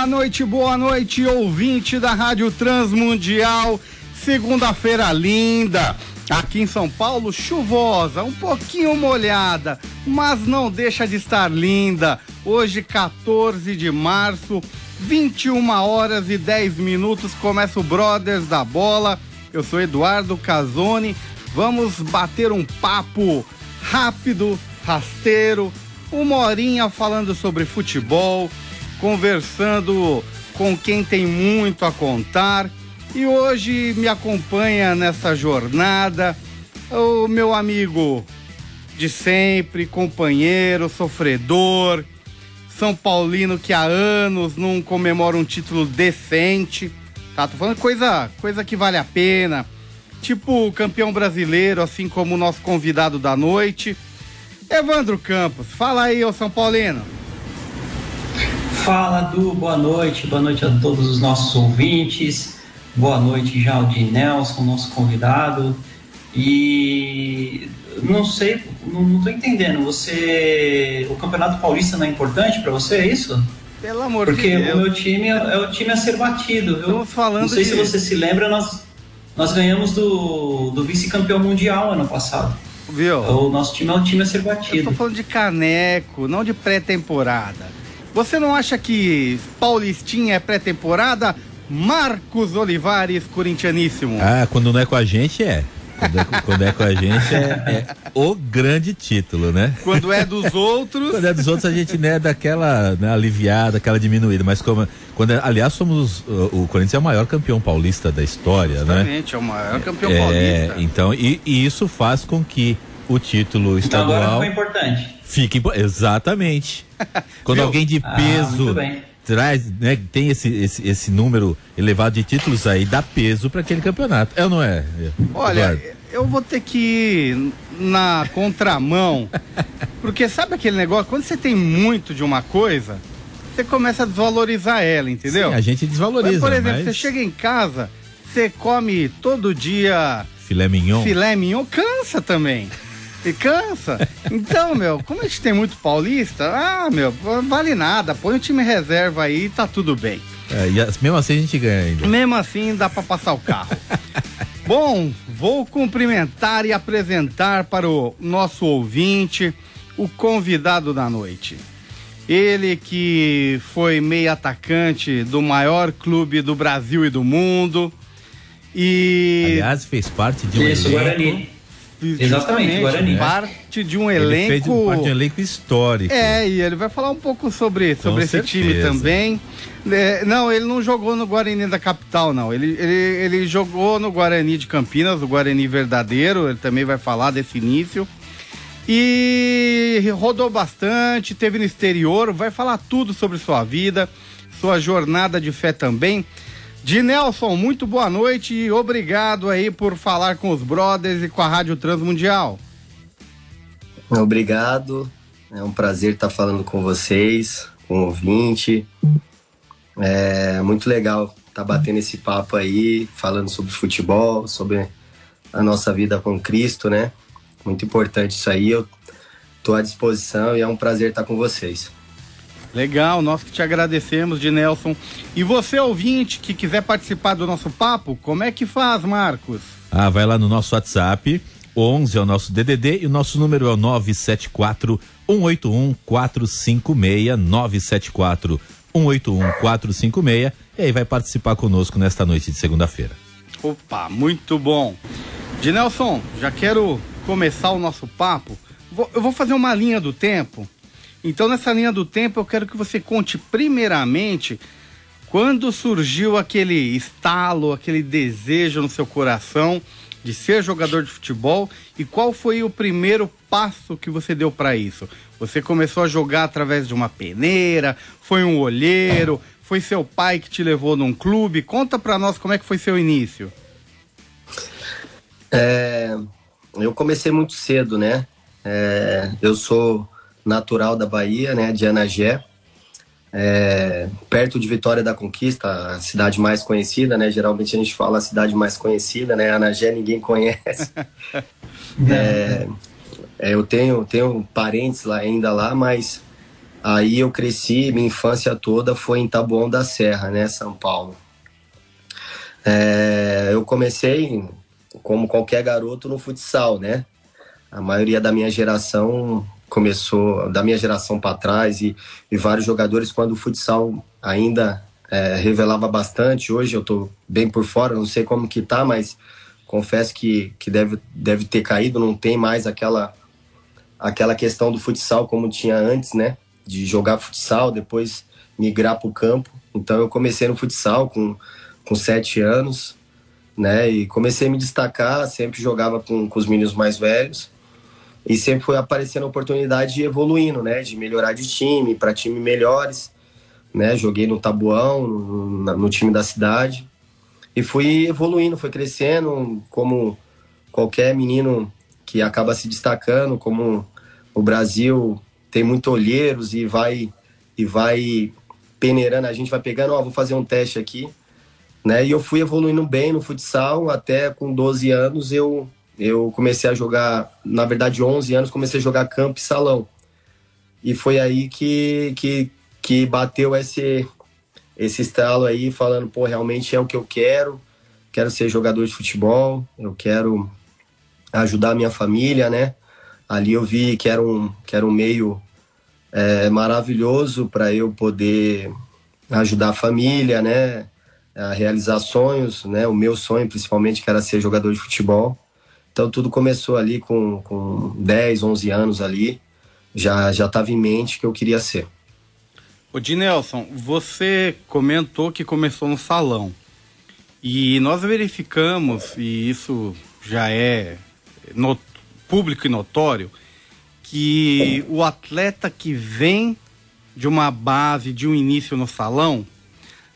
Boa noite, boa noite, ouvinte da Rádio Transmundial. Segunda-feira linda. Aqui em São Paulo, chuvosa, um pouquinho molhada, mas não deixa de estar linda. Hoje, 14 de março, 21 horas e 10 minutos, começa o Brothers da Bola. Eu sou Eduardo Casoni. Vamos bater um papo rápido, rasteiro, uma horinha falando sobre futebol, conversando com quem tem muito a contar. E hoje me acompanha nessa jornada o meu amigo de sempre, companheiro, sofredor, São Paulino que há anos não comemora um título decente. Tá, tô falando coisa, coisa que vale a pena. Tipo campeão brasileiro, assim como o nosso convidado da noite. Evandro Campos, fala aí, ô São Paulino. Fala, Du, boa noite, boa noite a todos os nossos ouvintes, boa noite de Nelson, nosso convidado. E não sei, não, tô entendendo, você. O Campeonato Paulista não é importante para você, é isso? Pelo amor Porque de Deus. o meu time é, é o time a ser batido. Eu Estamos falando não sei de- se você se lembra, nós, nós ganhamos do, do vice-campeão mundial ano passado. Viu? O nosso time é o time a ser Eu tô batido. falando de caneco, não de pré-temporada. Você não acha que Paulistinha é pré-temporada? Marcos Olivares, corintianíssimo. Ah, quando não é com a gente é. Quando é, com- quando é com a gente é, é o grande título, né? Quando é dos outros. Quando é dos outros a gente né, dá aquela né, aliviada, aquela diminuída. Mas como. Quando é- aliás, somos. O, o Corinthians é o maior campeão paulista da história, né? Exatamente, é o maior campeão É, paulista. então, e, e isso faz com que o título Então agora estadual foi importante. fique. impo- Exatamente. Quando Viu? alguém de Ah, peso bem. traz, né, tem esse, esse, esse número elevado de títulos aí, dá peso para aquele campeonato. É ou não é? Olha, Eduardo? eu vou ter que ir na contramão. Porque sabe aquele negócio? Quando você tem muito de uma coisa, você começa a desvalorizar ela, entendeu? Sim, a gente desvaloriza. Mas, por exemplo, mas você chega em casa, você come todo dia Filé mignon. filé mignon, cansa também. E cansa. Então, meu, como a gente tem muito paulista, ah, meu, vale nada. Põe o time reserva aí e tá tudo bem. É, e mesmo assim a gente ganha ainda. Mesmo assim, dá pra passar o carro. Bom, vou cumprimentar e apresentar para o nosso ouvinte o convidado da noite. Ele que foi meio atacante do maior clube do Brasil e do mundo. E Aliás, fez parte de um Isso, elenco. Guarani. Exatamente, Guarani. Parte de um Ele fez elenco. parte de um elenco histórico. É, e ele vai falar um pouco sobre, sobre esse certeza. time também. É, não, ele não jogou no Guarani da capital, não. Ele, ele, ele jogou no Guarani de Campinas, o Guarani verdadeiro. Ele também vai falar desse início. E rodou bastante, teve no exterior, vai falar tudo sobre sua vida, sua jornada de fé também. De Nelson, muito boa noite e obrigado aí por falar com os brothers e com a Rádio Transmundial. Obrigado. É um prazer estar falando com vocês, com o ouvinte. É muito legal estar batendo esse papo aí, falando sobre futebol, sobre a nossa vida com Cristo, né? Muito importante isso aí. Eu estou à disposição e é um prazer estar com vocês. Legal, nós que te agradecemos, de Nelson. E você, ouvinte, que quiser participar do nosso papo, como é que faz, Marcos? Ah, vai lá no nosso WhatsApp, 11 é o nosso DDD e o nosso número é o 974 181 456 974 181 456 e aí vai participar conosco nesta noite de segunda-feira. Opa, muito bom. De Nelson, já quero começar o nosso papo. Vou- eu vou fazer uma linha do tempo. Então, nessa linha do tempo, eu quero que você conte primeiramente quando surgiu aquele estalo, aquele desejo no seu coração de ser jogador de futebol e qual foi o primeiro passo que você deu para isso? Você começou a jogar através de uma peneira, foi um olheiro, foi seu pai que te levou num clube? Conta para nós como é que foi seu início. É, eu comecei muito cedo, né? É, eu sou natural da Bahia, né, de Anagé, é, perto de Vitória da Conquista, a cidade mais conhecida, né? Geralmente a gente fala a cidade mais conhecida, né? Anagé ninguém conhece. é, é, eu tenho, tenho parentes lá ainda lá, mas aí eu cresci, minha infância toda foi em Taboão da Serra, né? São Paulo. É, eu comecei, como qualquer garoto, no futsal, né? A maioria da minha geração começou, da minha geração para trás, e, e, vários jogadores, quando o futsal ainda é, revelava bastante. Hoje eu estou bem por fora, não sei como que tá, mas confesso que, que deve, deve ter caído, não tem mais aquela, aquela questão do futsal como tinha antes, né? De jogar futsal, depois migrar para o campo. Então eu comecei no futsal com, com sete anos, né? E comecei a me destacar, sempre jogava com, com os meninos mais velhos e sempre foi aparecendo a oportunidade de evoluindo, né? De melhorar de time, para time melhores, né? Joguei no Tabuão, no, no, time da cidade e fui evoluindo, foi crescendo como qualquer menino que acaba se destacando, como o Brasil tem muito olheiros e vai e vai peneirando, a gente vai pegando, ó, vou fazer um teste aqui, né? E eu fui evoluindo bem no futsal, até com 12 anos eu eu comecei a jogar, na verdade, 11 anos, comecei a jogar campo e salão. E foi aí que, que, que bateu esse, esse estalo aí, falando, pô, realmente é o que eu quero, quero ser jogador de futebol, eu quero ajudar a minha família, né? Ali eu vi que era um, que era um meio é, maravilhoso para eu poder ajudar a família, né? A realizar sonhos, né? O meu sonho, principalmente, que era ser jogador de futebol. Então tudo começou ali com, com 10, 11 anos ali. Já já estava em mente que eu queria ser. O Dinelson, você comentou que começou no salão. E nós verificamos, e isso já é público e notório, que o atleta que vem de uma base, de um início no salão,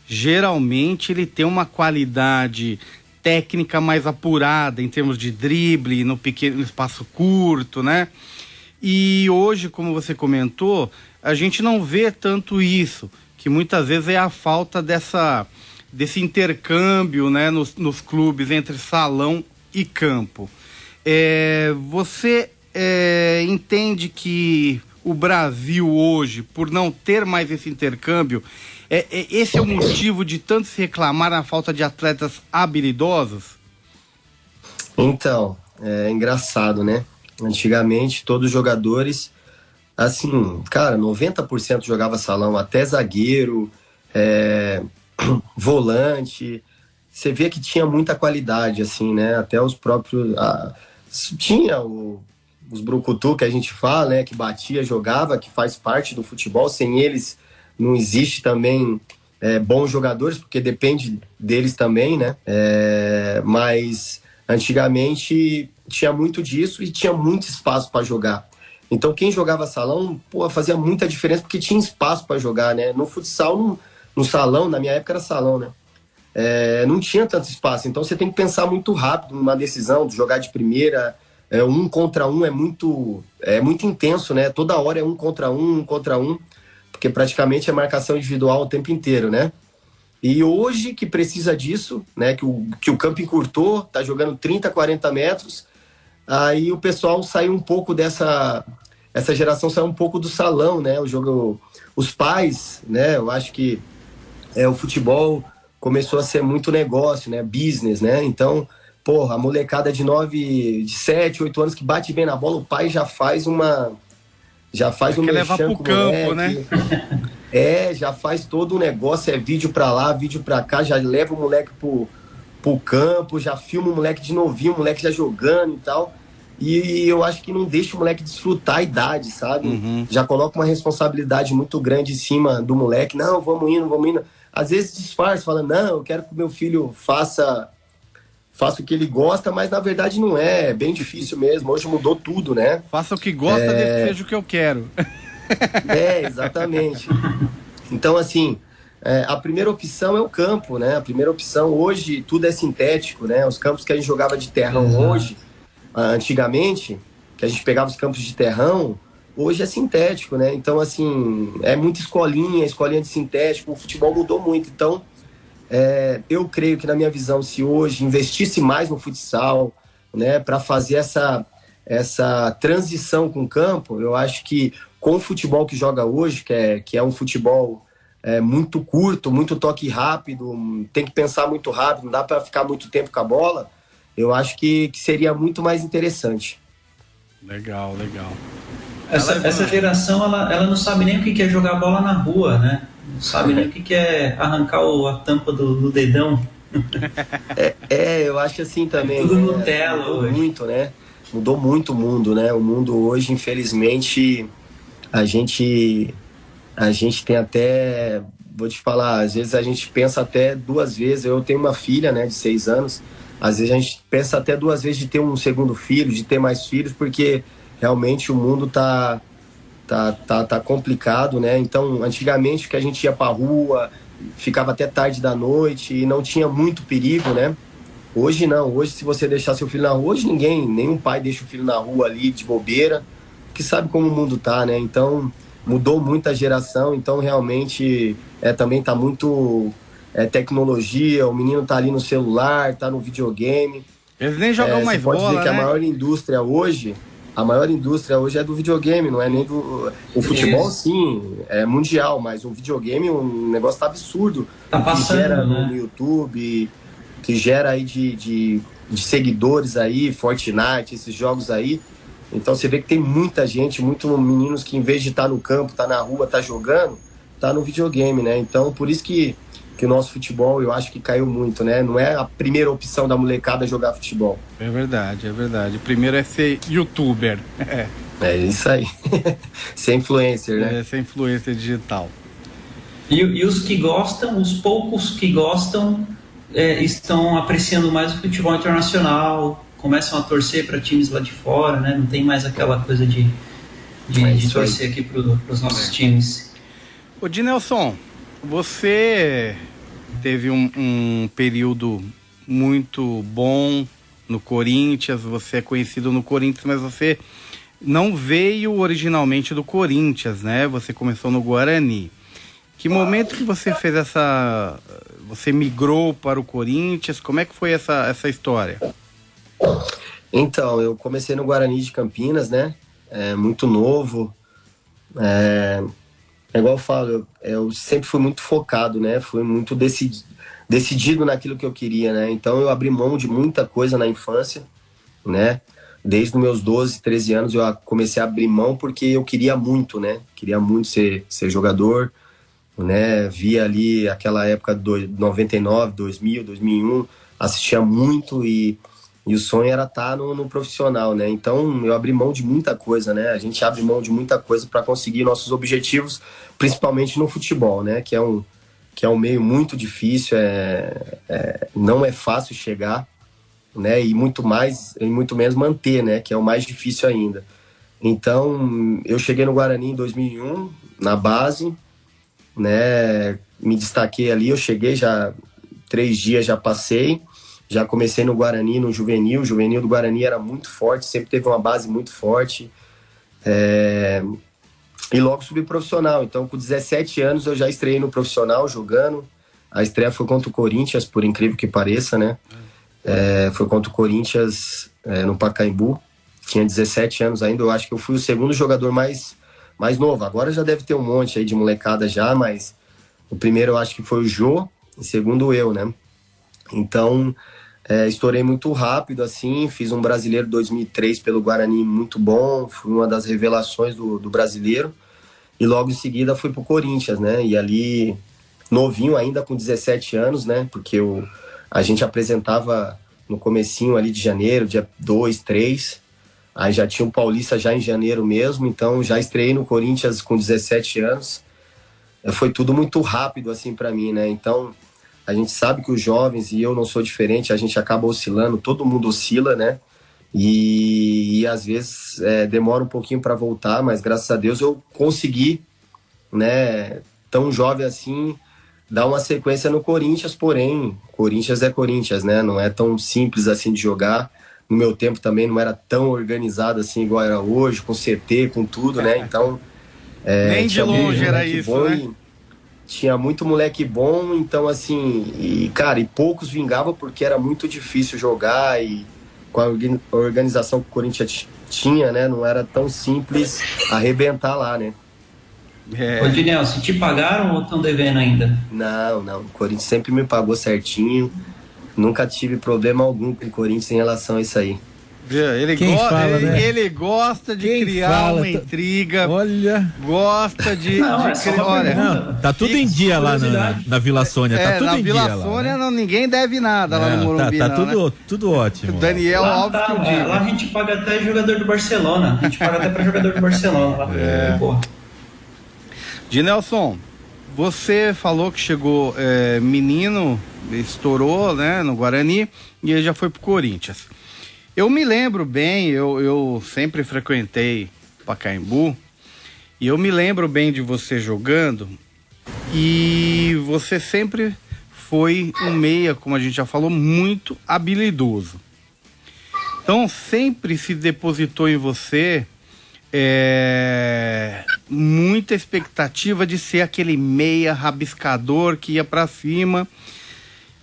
geralmente ele tem uma qualidade técnica mais apurada em termos de drible no pequeno no espaço curto, né? E hoje, como você comentou, a gente não vê tanto isso, que muitas vezes é a falta dessa desse intercâmbio, né, nos, nos clubes entre salão e campo. É, você é, entende que o Brasil hoje, por não ter mais esse intercâmbio, é, é, esse é o motivo de tanto se reclamar na falta de atletas habilidosos? Então, é engraçado, né? Antigamente, todos os jogadores, assim, cara, 90% jogava salão, até zagueiro, é, volante. Você vê que tinha muita qualidade, assim, né? Até os próprios. A, tinha o, os brucutu que a gente fala, né? Que batia, jogava, que faz parte do futebol. Sem eles, não existe também é, bons jogadores, porque depende deles também, né? É, mas antigamente tinha muito disso e tinha muito espaço para jogar. Então quem jogava salão, pô, fazia muita diferença porque tinha espaço para jogar, né? No futsal, no, no, salão, na minha época era salão, né? É, não tinha tanto espaço. Então você tem que pensar muito rápido numa decisão de jogar de primeira. É, um contra um é muito, é muito intenso, né? Toda hora é um contra um, um contra um porque praticamente é marcação individual o tempo inteiro, né? E hoje que precisa disso, né, que o, que o campo encurtou, tá jogando 30, 40 metros, aí o pessoal saiu um pouco dessa essa geração saiu um pouco do salão, né? O jogo os pais, né, eu acho que é o futebol começou a ser muito negócio, né, business, né? Então, porra, a molecada de 9, de 7, 8 anos que bate bem na bola, o pai já faz uma já faz é um levar pro campo, né? É, já faz todo o negócio, é vídeo pra lá, vídeo pra cá, já leva o moleque pro, pro campo, já filma o moleque de novinho, o moleque já jogando e tal. E eu acho que não deixa o moleque desfrutar a idade, sabe? Uhum. Já coloca uma responsabilidade muito grande em cima do moleque. Não, vamos indo, vamos indo. Às vezes disfarça, fala, não, eu quero que meu filho faça faço o que ele gosta, mas na verdade não é, é bem difícil mesmo. Hoje mudou tudo, né? Faça o que gosta, é... seja o que eu quero. É, exatamente. Então, assim, é, a primeira opção é o campo, né? A primeira opção hoje tudo é sintético, né? Os campos que a gente jogava de terrão uhum. hoje, antigamente, que a gente pegava os campos de terrão, hoje é sintético, né? Então, assim, é muita escolinha, escolinha de sintético, o futebol mudou muito. Então, é, eu creio que, na minha visão, se hoje investisse mais no futsal, né, para fazer essa, essa transição com o campo, eu acho que com o futebol que joga hoje, que é, que é um futebol é, muito curto, muito toque rápido, tem que pensar muito rápido, não dá para ficar muito tempo com a bola, eu acho que, que seria muito mais interessante. Legal, legal. Essa, ela, essa geração, ela, ela não sabe nem o que é jogar bola na rua, né? Não sabe nem o que é arrancar o, a tampa do, do dedão. É, é, eu acho assim também. Tudo né? Nutella Mudou hoje. muito, né? Mudou muito o mundo, né? O mundo hoje, infelizmente, a gente, a gente tem até, vou te falar, às vezes a gente pensa até duas vezes. Eu tenho uma filha, né, de seis anos. Às vezes a gente pensa até duas vezes de ter um segundo filho, de ter mais filhos, porque realmente o mundo tá tá, tá, tá complicado, né? Então, antigamente que a gente ia para rua, ficava até tarde da noite e não tinha muito perigo, né? Hoje não, hoje se você deixar seu filho na rua, hoje ninguém, nenhum pai deixa o filho na rua ali de bobeira, que sabe como o mundo tá, né? Então, mudou muito a geração, então realmente é, também tá muito é, tecnologia, o menino tá ali no celular, tá no videogame. Eles nem jogam é, mais pode bola, dizer que né? a maior indústria hoje a maior indústria hoje é do videogame, não é nem do. O futebol, Isso. sim, é mundial, mas o videogame, um negócio tá absurdo. Tá passando, que gera né? no YouTube, que gera aí de, de, de, seguidores aí, Fortnite, esses jogos aí. Então você vê que tem muita gente, muitos meninos que em vez de estar tá no campo, tá na rua, tá jogando, tá no videogame, né? Então por isso que que o nosso futebol eu acho que caiu muito, né? Não é a primeira opção da molecada jogar futebol. É verdade, é verdade. Primeiro é ser youtuber. É, é isso aí. ser influencer, né? É, ser influencer digital. E, e os que gostam, os poucos que gostam, é, estão apreciando mais o futebol internacional, começam a torcer para times lá de fora, né? Não tem mais aquela coisa de, de, é de torcer aqui para os nossos times. Ô, Dinelson, você teve um, um, período muito bom no Corinthians, você é conhecido no Corinthians, mas você não veio originalmente do Corinthians, né? Você começou no Guarani. Que momento que você fez essa. Você migrou para o Corinthians? Como é que foi essa, essa história? Então, eu comecei no Guarani de Campinas, né? É, muito novo. É, é igual eu falo, eu, eu, sempre fui muito focado, né? Fui muito decidido, decidido naquilo que eu queria, né? Então eu abri mão de muita coisa na infância, né? Desde meus 12, 13 anos eu comecei a abrir mão porque eu queria muito, né? Queria muito ser, ser jogador, né? Via ali aquela época de 99, 2000, 2001, assistia muito e e o sonho era estar tá no, no, profissional, né? Então eu abri mão de muita coisa, né? A gente abre mão de muita coisa para conseguir nossos objetivos, principalmente no futebol, né? Que é um, que é um meio muito difícil, é, é, não é fácil chegar, né? E muito mais, e muito menos manter, né? Que é o mais difícil ainda. Então eu cheguei no Guarani em 2001 na base, né? Me destaquei ali, eu cheguei já três dias já passei já comecei no Guarani, no juvenil. O juvenil do Guarani era muito forte, sempre teve uma base muito forte. É... E logo subi profissional. Então, com 17 anos, eu já estreiei no profissional jogando. A estreia foi contra o Corinthians, por incrível que pareça, né? É, foi contra o Corinthians é, no Pacaembu. Tinha 17 anos ainda. Eu acho que eu fui o segundo jogador mais, mais novo. Agora já deve ter um monte aí de molecada já, mas o primeiro eu acho que foi o Jô, e segundo eu, né? Então, é, estourei muito rápido, assim, fiz um brasileiro 2003 pelo Guarani muito bom, fui uma das revelações do, do brasileiro. E logo em seguida fui pro Corinthians, né? E ali, novinho ainda, com 17 anos, né? Porque eu, a gente apresentava no comecinho ali de janeiro, dia 2, 3. Aí já tinha o Paulista já em janeiro mesmo, então já estreiei no Corinthians com 17 anos. Foi tudo muito rápido, assim, para mim, né? Então, A gente sabe que os jovens, e eu não sou diferente, a gente acaba oscilando, todo mundo oscila, né? E, e às vezes é, demora um pouquinho para voltar, mas graças a Deus eu consegui, né, tão jovem assim, dar uma sequência no Corinthians, porém, Corinthians é Corinthians, né? Não é tão simples assim de jogar. No meu tempo também não era tão organizado assim igual era hoje, com CT, com tudo, né? Então. É, Nem de longe era isso, né? Tinha muito moleque bom, então assim, e cara, e poucos vingavam porque era muito difícil jogar e com a organização que o Corinthians tinha, né, não era tão simples arrebentar lá, né? É. Ô, Dinel, se te pagaram ou estão devendo ainda? Não, não, o Corinthians sempre me pagou certinho, nunca tive problema algum com o Corinthians em relação a isso aí. Ele, go fala, ele, né? ele, gosta de Quem criar fala, uma intriga. Olha. Gosta de. Não, de é olha, não, tá tudo em dia lá na, na Vila Sônia. Tá é, tá tudo na em Vila dia Sônia lá, né? não, ninguém deve nada lá no Morumbi. Tá, tá não, tudo, né? tudo ótimo. Daniel lá, óbvio tá, que eu digo. Lá a gente paga até jogador do Barcelona. A gente paga até pra jogador do Barcelona. Lá, é. Dinelson, você falou que chegou é, menino, estourou né, no Guarani e ele já foi pro Corinthians. Eu me lembro bem, eu, eu sempre frequentei Pacaembu, e eu me lembro bem de você jogando, e você sempre foi um meia, como a gente já falou, muito habilidoso. Então sempre se depositou em você é, muita expectativa de ser aquele meia rabiscador que ia para cima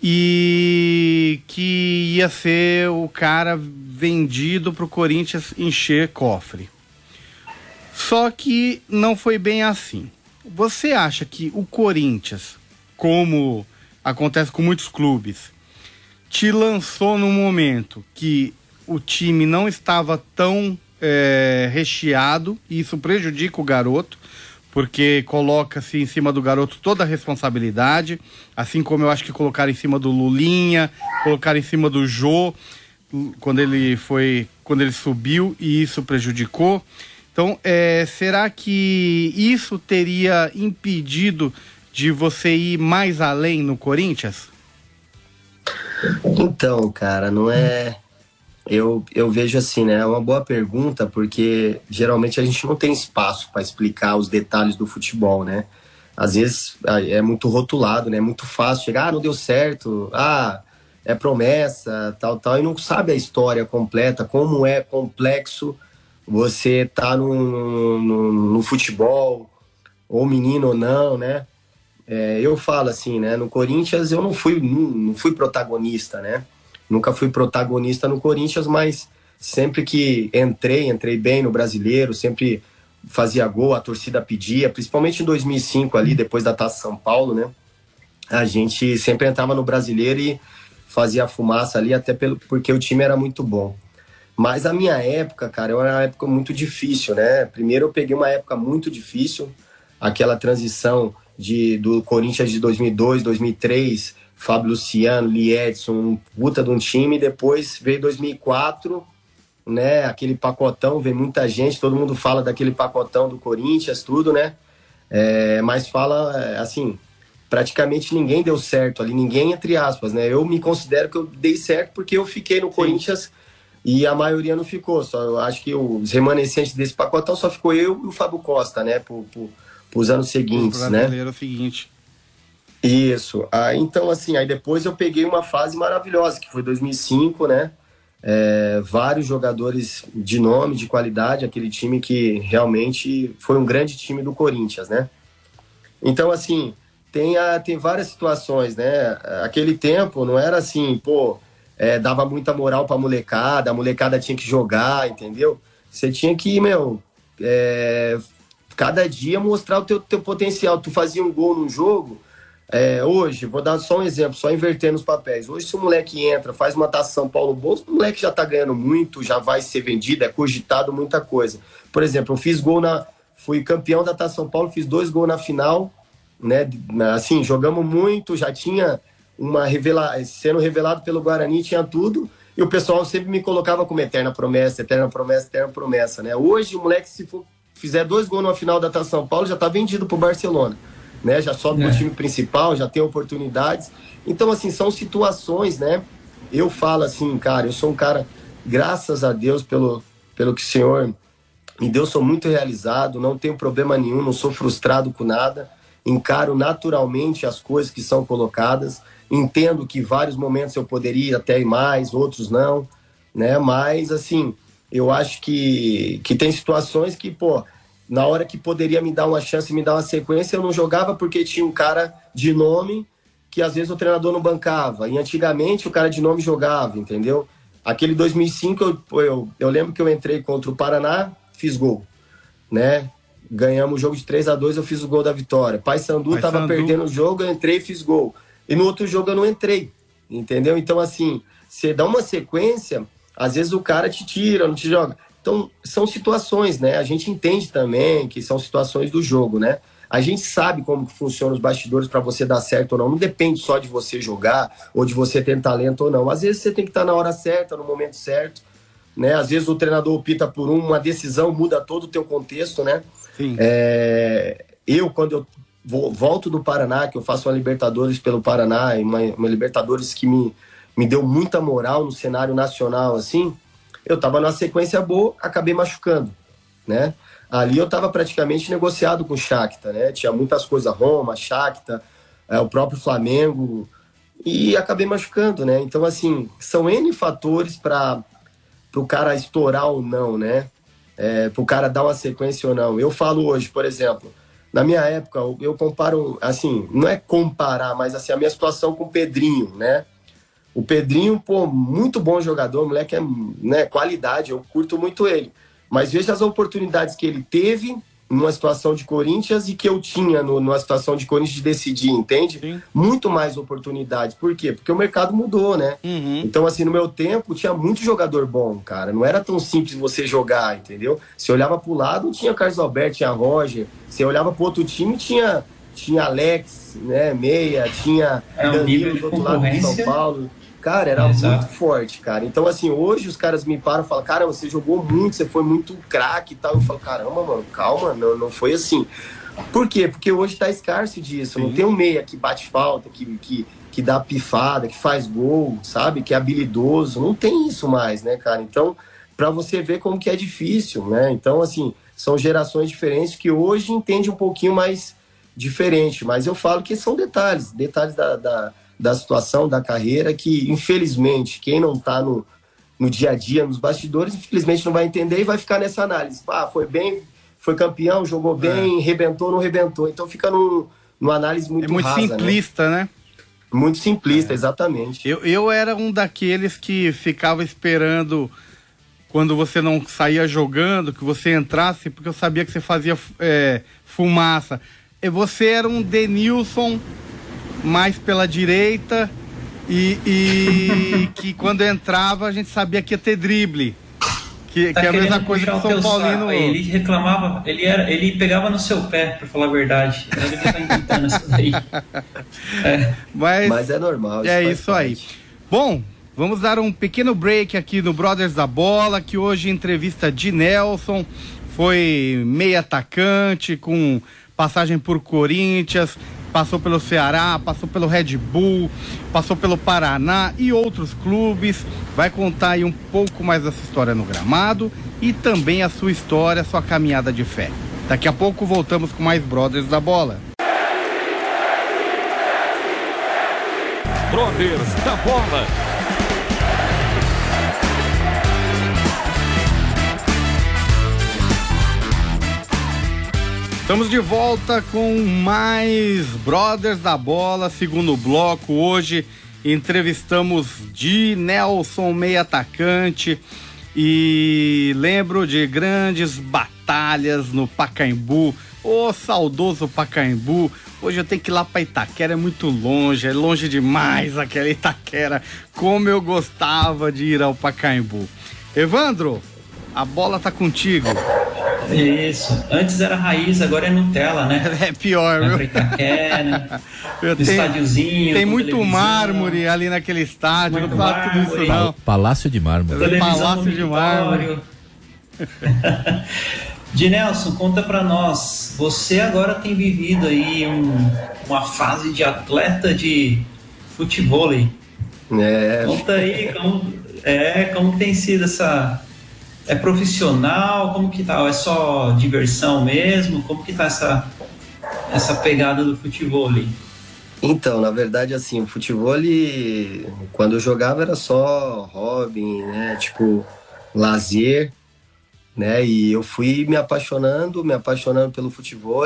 e que ia ser o cara vendido para o Corinthians encher cofre. Só que não foi bem assim. Você acha que o Corinthians, como acontece com muitos clubes, te lançou no momento que o time não estava tão é, recheado e isso prejudica o garoto? Porque coloca-se em cima do garoto toda a responsabilidade, assim como eu acho que colocaram em cima do Lulinha, colocaram em cima do Jô, quando ele foi, quando ele subiu e isso prejudicou. Então, é, será que isso teria impedido de você ir mais além no Corinthians? Então, cara, não é eu, eu vejo assim, né? É uma boa pergunta, porque geralmente a gente não tem espaço para explicar os detalhes do futebol, né? Às vezes é muito rotulado, né? É muito fácil chegar, ah, não deu certo, ah, é promessa, tal, tal, e não sabe a história completa, como é complexo você tá no, no, no futebol, ou menino ou não, né? É, eu falo assim, né? No Corinthians eu não fui, não, fui protagonista, né? Nunca fui protagonista no Corinthians, mas sempre que entrei, entrei bem no brasileiro, sempre fazia gol, a torcida pedia, principalmente em 2005 ali, depois da Taça São Paulo, né? A gente sempre entrava no brasileiro e fazia fumaça ali, até pelo, porque o time era muito bom. Mas a minha época, cara, era uma época muito difícil, né? Primeiro eu peguei uma época muito difícil, aquela transição de, do Corinthians de 2002, 2003, Fábio Luciano, Lee Edson, um puta de um time. Depois veio 2004, né? Aquele pacotão, veio muita gente, todo mundo fala daquele pacotão do Corinthians, tudo, né? É, mas fala, assim, praticamente ninguém deu certo ali, ninguém entre aspas, né? Eu me considero que eu dei certo porque eu fiquei no Sim. Corinthians e a maioria não ficou. Só eu acho que os remanescentes desse pacotão só ficou eu e o Fábio Costa, né? Por, por, os anos seguintes, né? seguinte. Isso. Ah, então, assim, aí depois eu peguei uma fase maravilhosa, que foi 2005, né? É, vários jogadores de nome, de qualidade, aquele time que realmente foi um grande time do Corinthians, né? Então, assim, tem, a, tem várias situações, né? Aquele tempo não era assim, pô, é, dava muita moral pra molecada, a molecada tinha que jogar, entendeu? Você tinha que, meu, é, cada dia mostrar o teu, teu potencial. Tu fazia um gol num jogo, é, hoje, vou dar só um exemplo, só invertendo os papéis. Hoje, se o moleque entra, faz uma taça São Paulo Bolso, o moleque já tá ganhando muito, já vai ser vendido, é cogitado muita coisa. Por exemplo, eu fiz gol na. Fui campeão da Taça São Paulo, fiz dois gols na final, né? Assim, jogamos muito, já tinha uma sendo revelado pelo Guarani, tinha tudo. E o pessoal sempre me colocava como eterna promessa, eterna promessa, eterna promessa, né? Hoje, o moleque, se for, fizer dois gols na final da Taça São Paulo, já tá vendido pro Barcelona né? Já sobe é. no time principal, já tem oportunidades. Então, assim, são situações, né? Eu falo assim, cara, eu sou um cara, graças a Deus, pelo, pelo que o Senhor me deu, sou muito realizado, não tenho problema nenhum, não sou frustrado com nada, encaro naturalmente as coisas que são colocadas, entendo que vários momentos eu poderia até ir mais, outros não, né? Mas, assim, eu acho que, que tem situações que, pô, na hora que poderia me dar uma chance, me dar uma sequência, eu não jogava porque tinha um cara de nome que às vezes o treinador não bancava. E antigamente o cara de nome jogava, entendeu? Aquele 2005, eu, eu, eu lembro que eu entrei contra o Paraná, fiz gol, né? Ganhamos o jogo de 3 a 2 eu fiz o gol da vitória. Pai Sandu Pai tava Sandu. perdendo o jogo, eu entrei e fiz gol. E no outro jogo eu não entrei, entendeu? Então, assim, você dá uma sequência, às vezes o cara te tira, não te joga. Então, são situações, né? A gente entende também que são situações do jogo, né? A gente sabe como que funciona os bastidores para você dar certo ou não. Não depende só de você jogar ou de você ter talento ou não. Às vezes você tem que estar na hora certa, no momento certo, né? Às vezes o treinador opta por uma decisão, muda todo o teu contexto, né? Sim. É... Eu, quando eu volto do Paraná, que eu faço uma Libertadores pelo Paraná, uma, uma Libertadores que me, me deu muita moral no cenário nacional, assim eu estava numa sequência boa, acabei machucando, né? Ali eu estava praticamente negociado com o Shakhtar, né? Tinha muitas coisas, Roma, Shakhtar, é, o próprio Flamengo, e acabei machucando, né? Então, assim, são N fatores para o cara estourar ou não, né? É, para o cara dar uma sequência ou não. Eu falo hoje, por exemplo, na minha época, eu comparo, assim, não é comparar, mas assim, a minha situação com o Pedrinho, né? O Pedrinho, pô, muito bom jogador, moleque é né, qualidade, eu curto muito ele. Mas veja as oportunidades que ele teve numa situação de Corinthians e que eu tinha no, numa situação de Corinthians de decidir, entende? Sim. Muito mais oportunidades. Por quê? Porque o mercado mudou, né? Uhum. Então, assim, no meu tempo tinha muito jogador bom, cara. Não era tão simples você jogar, entendeu? Se olhava pro lado, tinha Carlos Alberto, tinha Roger. Se olhava pro outro time, tinha, tinha Alex, né? Meia, tinha é um Danilo do outro lado de São Paulo. Cara, era Exato. muito forte, cara. Então, assim, hoje os caras me param e falam, cara, você jogou muito, você foi muito craque e tal. Eu falo, caramba, mano, calma, não, não foi assim. Por quê? Porque hoje tá escasso disso. Sim. Não tem um meia que bate falta, que, que, que dá pifada, que faz gol, sabe? Que é habilidoso. Não tem isso mais, né, cara? Então, para você ver como que é difícil, né? Então, assim, são gerações diferentes que hoje entende um pouquinho mais diferente. Mas eu falo que são detalhes, detalhes da, da da situação da carreira que, infelizmente, quem não está no, no dia a dia, nos bastidores, infelizmente não vai entender e vai ficar nessa análise. Ah, foi bem, foi campeão, jogou bem, é. rebentou, não rebentou. Então fica no, numa análise muito É muito rasa, né? simplista, né? né? Muito simplista, é. exatamente. Eu, eu era um daqueles que ficava esperando quando você não saía jogando, que você entrasse, porque eu sabia que você fazia é, fumaça. E você era um Denilson mais pela direita e, e que quando entrava a gente sabia que ia ter drible. Que, tá que é a mesma coisa que o São Paulino. Ele reclamava, ele, era, ele pegava no seu pé, pra falar a verdade. Ele tá inventando isso daí. É. Mas, Mas é normal. É isso parte. aí. Bom, vamos dar um pequeno break aqui no Brothers da Bola, que hoje entrevista de Nelson. Foi meio atacante, com passagem por Corinthians, passou pelo Ceará, passou pelo Red Bull, passou pelo Paraná e outros clubes. Vai contar aí um pouco mais dessa história no gramado e também a sua história, sua caminhada de fé. Daqui a pouco voltamos com mais Brothers da Bola. Brothers da Bola. Estamos de volta com mais Brothers da Bola, segundo bloco. Hoje entrevistamos de Nelson, meio atacante. E lembro de grandes batalhas no Pacaembu. Ô saudoso Pacaembu. Hoje eu tenho que ir lá para Itaquera, é muito longe, é longe demais aquela Itaquera. Como eu gostava de ir ao Pacaembu. Evandro, a bola tá contigo. Isso. Antes era raiz, agora é Nutella, né? É pior, viu? Itaquera, Eu tenho, estádiozinho. Tem muito mármore ali naquele estádio, muito não fala tudo isso não. Palácio de Mármore. Palácio de Mármore. De Nelson, conta para nós. Você agora tem vivido aí um, uma fase de atleta de futebol. É. Conta aí como, é, como tem sido essa. É profissional? Como que tá? É só diversão mesmo? Como que tá essa, essa pegada do futebol? Então, na verdade, assim, o futebol, quando eu jogava era só hobby, né? Tipo, lazer né? E eu fui me apaixonando, me apaixonando pelo futebol.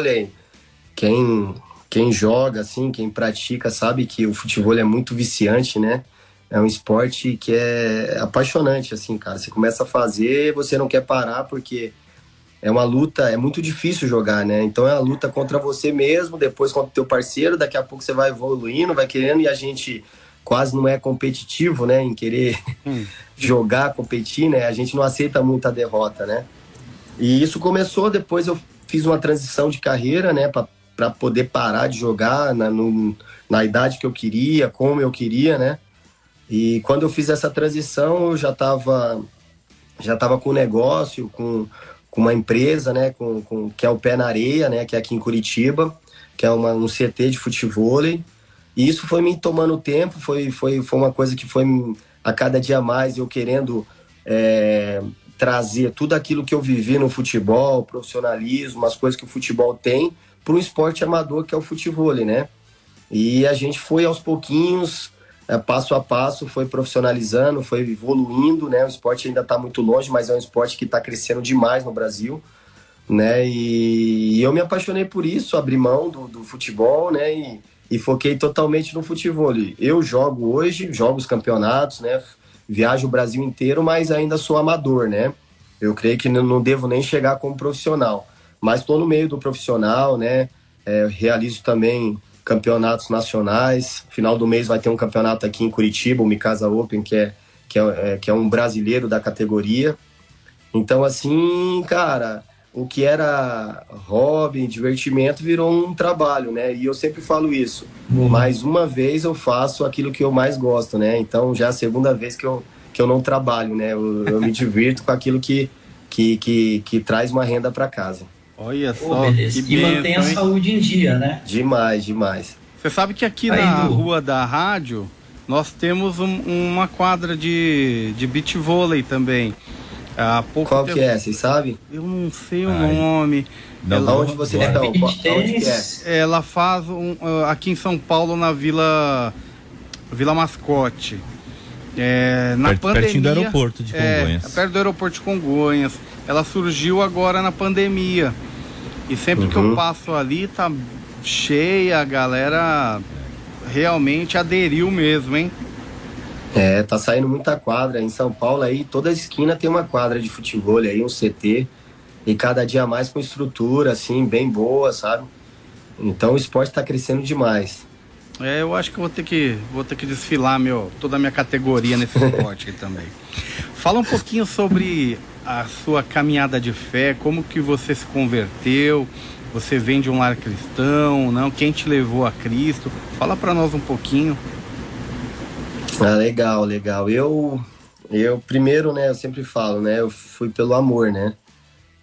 Quem quem joga assim, quem pratica sabe que o futebol é muito viciante, né? É um esporte que é apaixonante assim, cara. Você começa a fazer, você não quer parar porque é uma luta, é muito difícil jogar, né? Então é a luta contra você mesmo, depois contra o teu parceiro, daqui a pouco você vai evoluindo, vai querendo e a gente quase não é competitivo, né, em querer hum. jogar, competir, né? A gente não aceita muito a derrota, né? E isso começou depois eu fiz uma transição de carreira, né, para poder parar de jogar na, no, na idade que eu queria, como eu queria, né? E quando eu fiz essa transição, eu já estava já tava com um negócio, com, com uma empresa, né, com, com, que é o Pé na Areia, né, que é aqui em Curitiba, que é uma, um CT de futebol. E isso foi me tomando tempo, foi, foi, foi uma coisa que foi a cada dia mais eu querendo é, trazer tudo aquilo que eu vivi no futebol, profissionalismo, as coisas que o futebol tem, para um esporte amador que é o futebol, né? E a gente foi aos pouquinhos, é, passo a passo, foi profissionalizando, foi evoluindo, né? O esporte ainda está muito longe, mas é um esporte que está crescendo demais no Brasil, né? E, e, eu me apaixonei por isso, abri mão do, do futebol, né? E, e foquei totalmente no futebol. Eu jogo hoje, jogo os campeonatos, né? Viajo o Brasil inteiro, mas ainda sou amador, né? Eu creio que não devo nem chegar como profissional, mas estou no meio do profissional, né? É, realizo também campeonatos nacionais. Final do mês vai ter um campeonato aqui em Curitiba, o Mikasa Open, que é, que é, é que é um brasileiro da categoria. Então, assim, cara, o que era hobby, divertimento, virou um trabalho, né? E eu sempre falo isso. Uhum. Mais uma vez eu faço aquilo que eu mais gosto, né? Então já é a segunda vez que eu, que eu não trabalho, né? Eu, eu me divirto com aquilo que, que, que, que traz uma renda para casa. Olha só. e mantém a saúde em dia, né? Demais, demais. Você sabe que aqui Aí, na rua da rádio nós temos um, uma quadra de, de beach vôlei também. Há pouco Qual tempo... que é, vocês sabem? Eu não sei o Ai. nome. Não, ela, onde vocês é, estão? Onde que é? Ela faz um, aqui em São Paulo, na Vila, Vila Mascote. É, na Pert, pandemia, pertinho do aeroporto de é, Congonhas. É, perto do aeroporto de Congonhas. Ela surgiu agora na pandemia. E sempre uhum. que eu uhum. passo ali, tá cheia, a galera realmente aderiu mesmo, hein? É, tá saindo muita quadra. Em São Paulo aí, toda esquina tem uma quadra de futebol aí, um CT. E cada dia mais com estrutura, assim, bem boa, sabe? Então o esporte está crescendo demais. É, eu acho que vou ter que vou ter que desfilar meu, toda a minha categoria nesse esporte aqui também. Fala um pouquinho sobre a sua caminhada de fé, como que você se converteu, você vem de um lar cristão, não? Quem te levou a Cristo? Fala para nós um pouquinho. Ah, legal, legal. Eu, eu primeiro, né, eu sempre falo, né, eu fui pelo amor, né.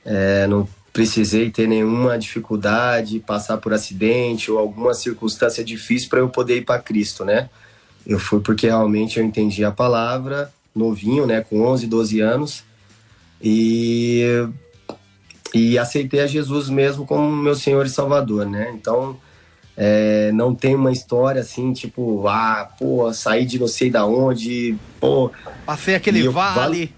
É, não precisei ter nenhuma dificuldade, passar por acidente ou alguma circunstância difícil para eu poder ir para Cristo, né. Eu fui porque realmente eu entendi a palavra, novinho, né, com 11, 12 anos, e e aceitei a Jesus mesmo como meu Senhor e Salvador, né. Então é, não tem uma história assim, tipo, ah, pô, saí de não sei da onde, pô. Passei aquele vale.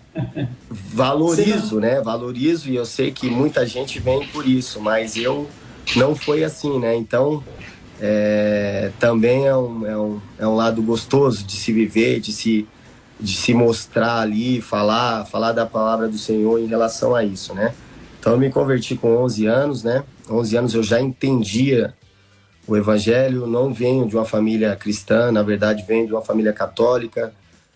valorizo, né? Valorizo e eu sei que muita gente vem por isso, mas eu não foi assim, né? Então, é, também é um, é, um, é um lado gostoso de se viver, de se, de se mostrar ali, falar, falar da palavra do Senhor em relação a isso, né? Então, eu me converti com 11 anos, né? 11 anos eu já entendia o evangelho. Não venho de uma família cristã, na verdade, venho de uma família católica.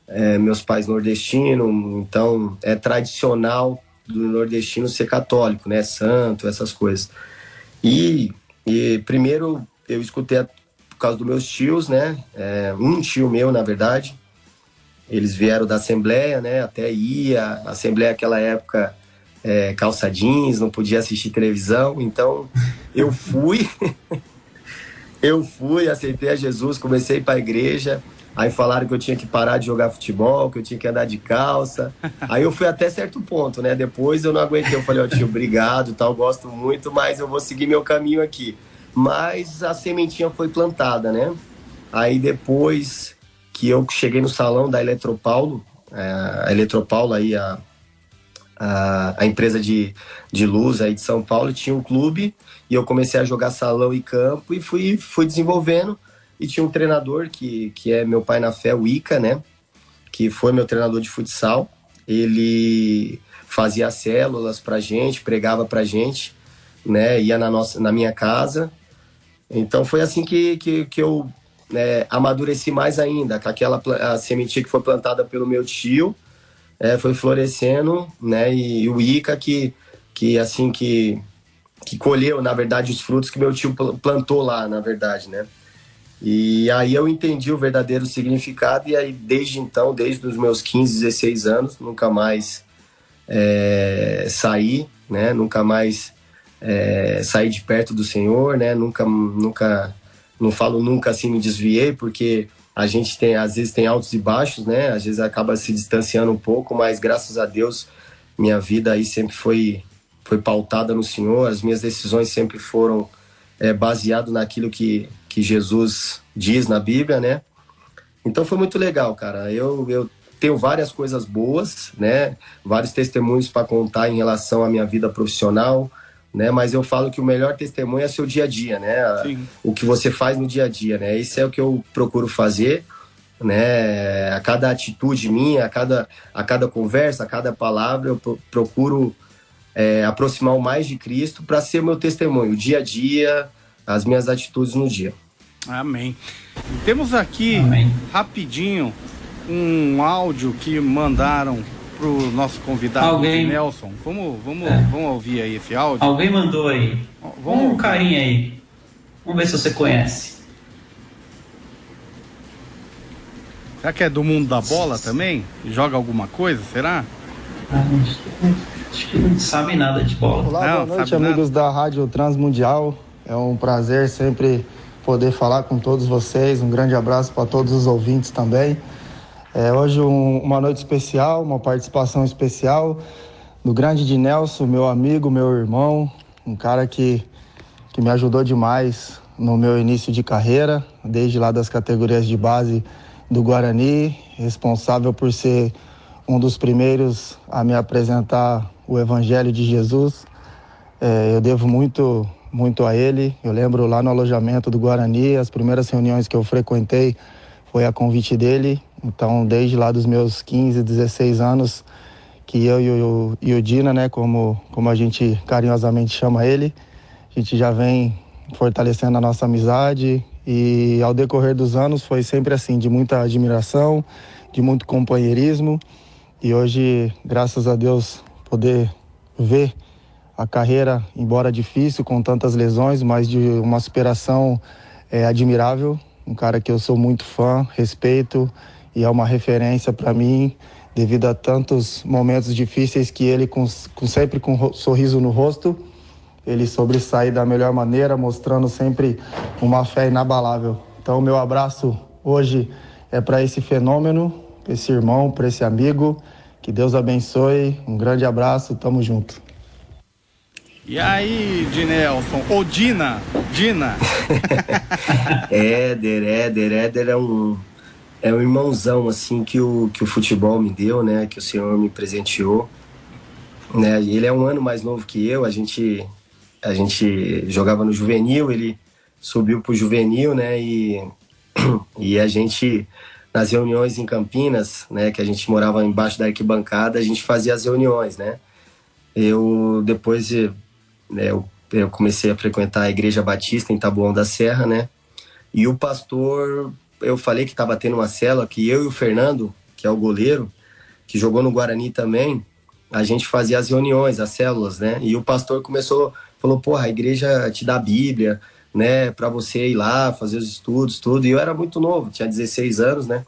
É, meus pais nordestinos, então é tradicional do nordestino ser católico, né? Santo, essas coisas. E, e primeiro eu escutei por causa dos meus tios, né? É, um tio meu, na verdade. Eles vieram da Assembleia, né? Até ia. A Assembleia, naquela época, é, calça jeans, não podia assistir televisão. Então eu fui, eu fui, aceitei a Jesus, comecei para a igreja. Aí falaram que eu tinha que parar de jogar futebol, que eu tinha que andar de calça. Aí eu fui até certo ponto, né? Depois eu não aguentei, eu falei, ó oh, tio, obrigado, tal, gosto muito, mas eu vou seguir meu caminho aqui. Mas a sementinha foi plantada, né? Aí depois que eu cheguei no salão da Eletropaulo, é, a Eletropaulo aí, a, a, a, empresa de, de luz aí de São Paulo, tinha um clube e eu comecei a jogar salão e campo e fui, fui desenvolvendo. E tinha um treinador que, que é meu pai na fé, o Ica, né? Que foi meu treinador de futsal. Ele fazia células pra gente, pregava pra gente, né? Ia na, nossa, na minha casa. Então foi assim que, que, que eu né, amadureci mais ainda, com aquela a sementinha que foi plantada pelo meu tio, é, foi florescendo, né? E, e, o Ica que, que assim que, que colheu, na verdade, os frutos que meu tio plantou lá, na verdade, né? E aí eu entendi o verdadeiro significado e aí desde então, desde os meus 15, 16 anos, nunca mais é, saí, né? Nunca mais é, saí de perto do Senhor, né? Nunca, nunca, não falo nunca assim me desviei, porque a gente tem às vezes tem altos e baixos, né? Às vezes acaba se distanciando um pouco, mas graças a Deus minha vida aí sempre foi foi pautada no Senhor. As minhas decisões sempre foram é, baseado naquilo que que Jesus diz na Bíblia, né? Então foi muito legal, cara. Eu, eu tenho várias coisas boas, né? Vários testemunhos para contar em relação à minha vida profissional, né? Mas eu falo que o melhor testemunho é seu dia a dia, né? Sim. O que você faz no dia a dia, né? Isso é o que eu procuro fazer, né? A cada atitude minha, a cada, a cada conversa, a cada palavra, eu procuro é, aproximar o mais de Cristo para ser o meu testemunho, o dia a dia, as minhas atitudes no dia. Amém. Temos aqui, Amém. rapidinho, um áudio que mandaram pro nosso convidado Alguém... Nelson. Vamos, vamos, é. vamos ouvir aí esse áudio? Alguém mandou aí. Vamos um carinho aí. Vamos ver se você conhece. Será que é do mundo da bola também? Joga alguma coisa, será? Ah, acho que não sabe nada de bola. Olá, não, boa noite, amigos nada. da Rádio Transmundial. É um prazer sempre poder falar com todos vocês. Um grande abraço para todos os ouvintes também. É, hoje um, uma noite especial, uma participação especial do grande de Nelson, meu amigo, meu irmão, um cara que, que me ajudou demais no meu início de carreira, desde lá das categorias de base do Guarani, responsável por ser um dos primeiros a me apresentar o Evangelho de Jesus. É, eu devo muito muito a ele. Eu lembro lá no alojamento do Guarani, as primeiras reuniões que eu frequentei foi a convite dele. Então, desde lá dos meus 15, 16 anos, que eu e o, e o Dina, né, como, como a gente carinhosamente chama ele, a gente já vem fortalecendo a nossa amizade e ao decorrer dos anos foi sempre assim, de muita admiração, de muito companheirismo e hoje, graças a Deus, poder ver a carreira, embora difícil, com tantas lesões, mas de uma superação é, admirável. Um cara que eu sou muito fã, respeito e é uma referência para mim, devido a tantos momentos difíceis que ele, com, com sempre com um sorriso no rosto, ele sobressai da melhor maneira, mostrando sempre uma fé inabalável. Então, meu abraço hoje é para esse fenômeno, esse irmão, para esse amigo. Que Deus abençoe. Um grande abraço, tamo junto. E aí, Dinelson? Ou Dina? Dina? Éder, Éder, Éder é um, é um irmãozão, assim, que o, que o futebol me deu, né? Que o Senhor me presenteou. Né? E ele é um ano mais novo que eu, a gente, a gente jogava no juvenil, ele subiu pro juvenil, né? E, e a gente, nas reuniões em Campinas, né? Que a gente morava embaixo da arquibancada, a gente fazia as reuniões, né? Eu depois né, eu, eu comecei a frequentar a Igreja Batista em Taboão da Serra, né? E o pastor, eu falei que estava tendo uma célula que eu e o Fernando, que é o goleiro, que jogou no Guarani também, a gente fazia as reuniões, as células, né? E o pastor começou, falou, porra, a igreja te dá a Bíblia, né, para você ir lá fazer os estudos, tudo. E eu era muito novo, tinha 16 anos, né?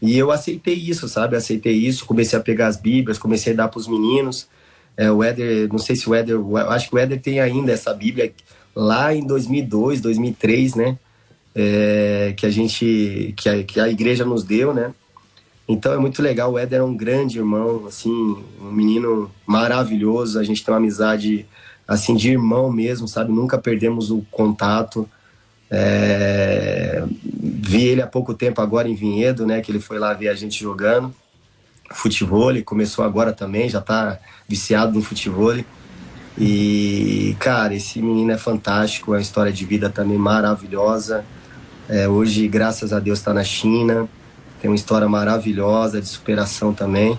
E eu aceitei isso, sabe? Aceitei isso, comecei a pegar as Bíblias, comecei a dar para os meninos É, o Éder, não sei se o Éder, acho que o Éder tem ainda essa Bíblia lá em 2002, 2003, né? É, que a gente, que a, que a igreja nos deu, né? Então é muito legal. O Éder é um grande irmão, assim, um menino maravilhoso. A gente tem uma amizade, assim, de irmão mesmo, sabe? Nunca perdemos o contato. É... Vi ele há pouco tempo agora em Vinhedo, né? Que ele foi lá ver a gente jogando futebol. Começou agora também, já tá viciado no futebol. E, cara, esse menino é fantástico. É uma história de vida também maravilhosa. É, hoje, graças a Deus, está na China tem uma história maravilhosa de superação também,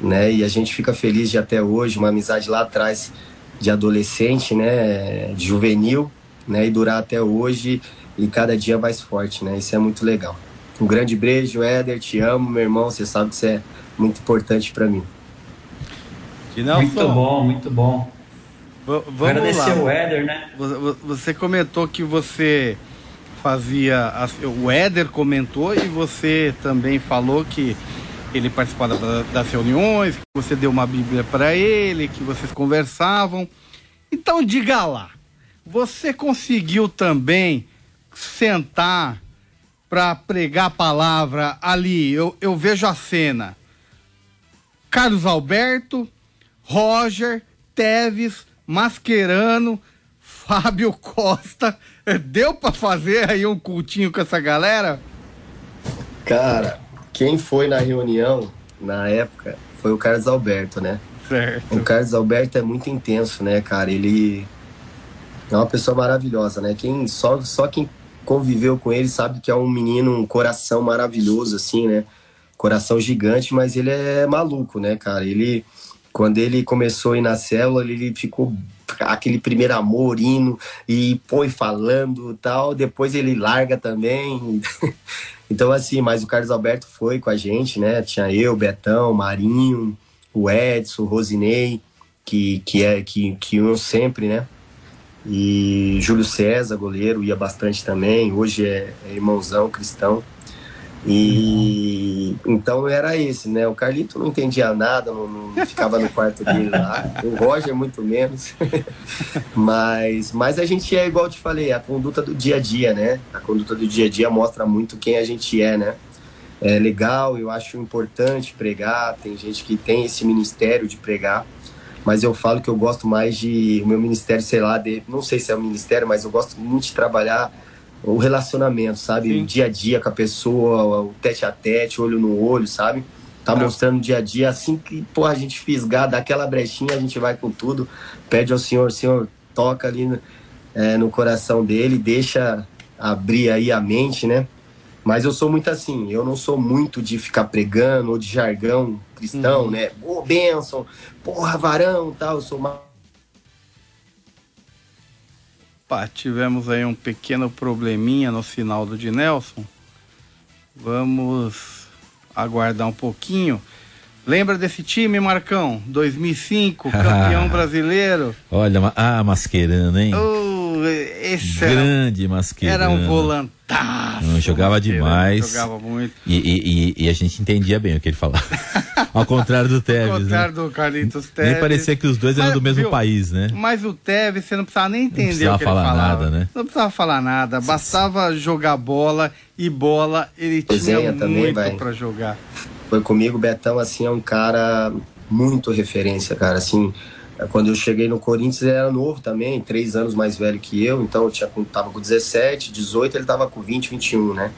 né? E a gente fica feliz de até hoje, uma amizade lá atrás de adolescente, né? De juvenil, né? E durar até hoje e cada dia mais forte, né? Isso é muito legal. Um grande beijo, Éder, te amo, meu irmão, você sabe que isso é muito importante para mim. Muito bom, muito bom. V vamos Agradecer lá. o Éder, né? Você comentou que você fazia. O Éder comentou e você também falou que ele participava das reuniões, que você deu uma Bíblia para ele, que vocês conversavam. Então diga lá, você conseguiu também sentar para pregar a palavra ali? Eu, eu vejo a cena. Carlos Alberto, Roger, Teves, Mascherano, Fábio Costa. Deu para fazer aí um cultinho com essa galera? Cara, quem foi na reunião na época foi o Carlos Alberto, né? Certo. O Carlos Alberto é muito intenso, né, cara? Ele é uma pessoa maravilhosa, né? Quem só só quem conviveu com ele sabe que é um menino, um coração maravilhoso assim, né? Coração gigante, mas ele é maluco, né, cara? Ele quando ele começou a ir na célula, ele ficou aquele primeiro amor indo e põe falando tal, depois ele larga também. então, assim, mas o Carlos Alberto foi com a gente, né? Tinha eu, Betão, Marinho, o Edson, o Rosinei, que, que, é, que, que iam sempre, né? E Júlio César, goleiro, ia bastante também. Hoje é, é irmãozão cristão. E então era esse, né? O Carlito não entendia nada, não, não ficava no quarto dele lá. O Roger muito menos. mas, mas a gente é igual eu te falei, a conduta do dia a dia, né? A conduta do dia a dia mostra muito quem a gente é, né? É legal, eu acho importante pregar. Tem gente que tem esse ministério de pregar, mas eu falo que eu gosto mais de o meu ministério, sei lá, de, não sei se é o ministério, mas eu gosto muito de trabalhar o relacionamento, sabe? Sim. O dia a dia com a pessoa, o tete a tete, olho no olho, sabe? Tá ah. mostrando o dia a dia. Assim que, pô, a gente fisgar, daquela brechinha, a gente vai com tudo, pede ao Senhor, Senhor, toca ali no, é, no coração dele, deixa abrir aí a mente, né? Mas eu sou muito assim, eu não sou muito de ficar pregando ou de jargão cristão, uhum. né? Ô, oh, bênção, porra, varão tal. Eu sou Opa, tivemos aí um pequeno probleminha no final do de Nelson. Vamos aguardar um pouquinho. Lembra desse time, Marcão? 2005, campeão brasileiro. Olha, ah, Mascherano, hein? Oh, esse Grande era, Mascherano. Era um volantaço. Não, jogava demais. Jogava muito. E, e, e, a gente entendia bem o que ele falava. Ao contrário do Tevez, Ao contrário né? do Carlitos Tevez. Nem parecia que os dois eram do mesmo viu, país, né? Mas o Tevez, você não precisava nem entender não o que falar ele falava. nada, né? Não precisava falar nada. Bastava jogar bola e bola ele tinha também, muito para jogar foi comigo. Betão, assim, é um cara muito referência, cara. Assim, quando eu cheguei no Corinthians, ele era novo também, três anos mais velho que eu. Então, eu tinha, tava com 17, 18, ele tava com 20, 21, né?